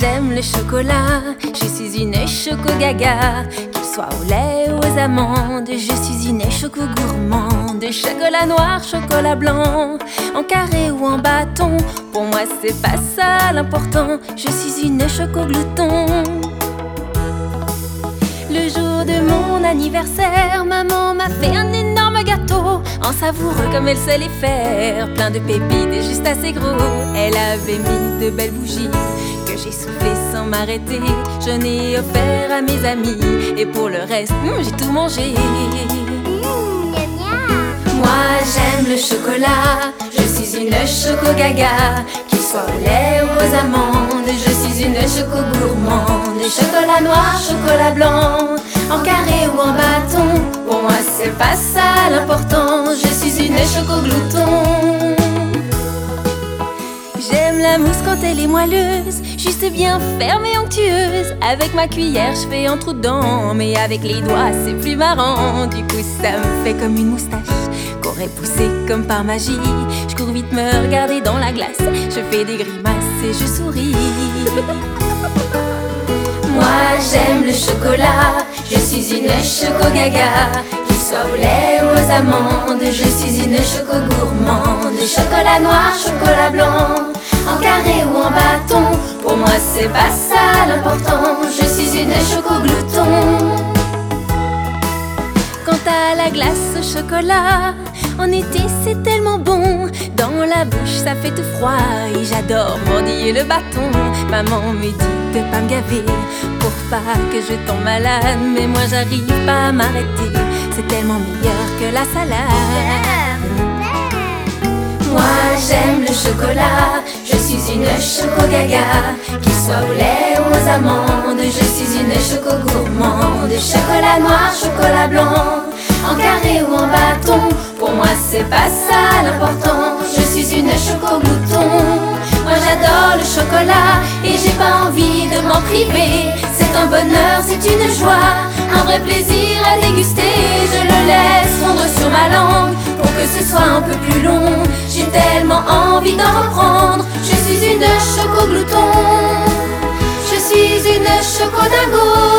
j'aime le chocolat, je suis une choco gaga. Qu'il soit au lait ou aux amandes, je suis une choco gourmande. Chocolat noir, chocolat blanc, en carré ou en bâton. Pour moi, c'est pas ça l'important, je suis une choco glouton. Le jour de mon anniversaire, maman m'a fait un énorme gâteau en savoureux comme elle sait les faire, plein de pépites et juste assez gros. Elle avait mis de belles bougies j'ai soufflé sans m'arrêter. Je n'ai offert à mes amis et pour le reste, hmm, j'ai tout mangé. Moi j'aime le chocolat, je suis une choco gaga, qu'il soit au lait ou aux amandes, je suis une choco gourmande. Chocolat noir, chocolat blanc, en carré ou en bâton, pour moi c'est pas ça l'important, je suis une choco glouton. J'aime la mousse quand elle est moelleuse, juste bien ferme et onctueuse. Avec ma cuillère, je fais un trou dedans, mais avec les doigts, c'est plus marrant. Du coup, ça me fait comme une moustache qu'aurait poussé comme par magie. Je cours vite me regarder dans la glace, je fais des grimaces et je souris. Moi, j'aime le chocolat, je suis une choco gaga. Qu'il soit au lait ou aux amandes, je suis une choco gourmande. Chocolat noir, chocolat blanc, en carré ou en bâton. Moi, c'est pas ça l'important, je suis une choco glouton. Quant à la glace au chocolat, en été c'est tellement bon. Dans la bouche ça fait tout froid et j'adore mordiller le bâton. Maman me dit de pas me gaver pour pas que je tombe malade. Mais moi j'arrive pas à m'arrêter, c'est tellement meilleur que la salade. Moi j'aime le chocolat, suis une choco gaga. Qu'il soit au lait ou aux amandes, je suis une choco gourmande. Chocolat noir, chocolat blanc, en carré ou en bâton. Pour moi c'est pas ça l'important, je suis une choco glouton. Moi j'adore le chocolat et j'ai pas envie de m'en priver. C'est un bonheur, c'est une joie, un vrai plaisir à déguster. Je le laisse fondre sur ma langue pour que ce soit un peu plus long. J'ai tellement envie d'en reprendre. Une choco glouton. Je suis une choco dingo.